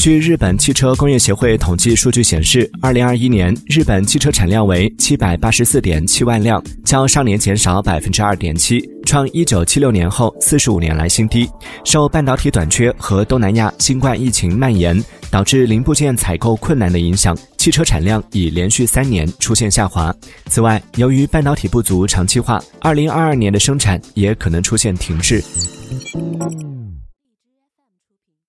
据日本汽车工业协会统计数据显示二零二一年日本汽车产量为七百八十四点七万辆较上年减少百分之二点七创一九七六年后四十五年来新低。受半导体短缺和东南亚新冠疫情蔓延导致零部件采购困难的影响汽车产量已连续三年出现下滑。此外由于半导体不足长期化二零二二年的生产也可能出现停滞。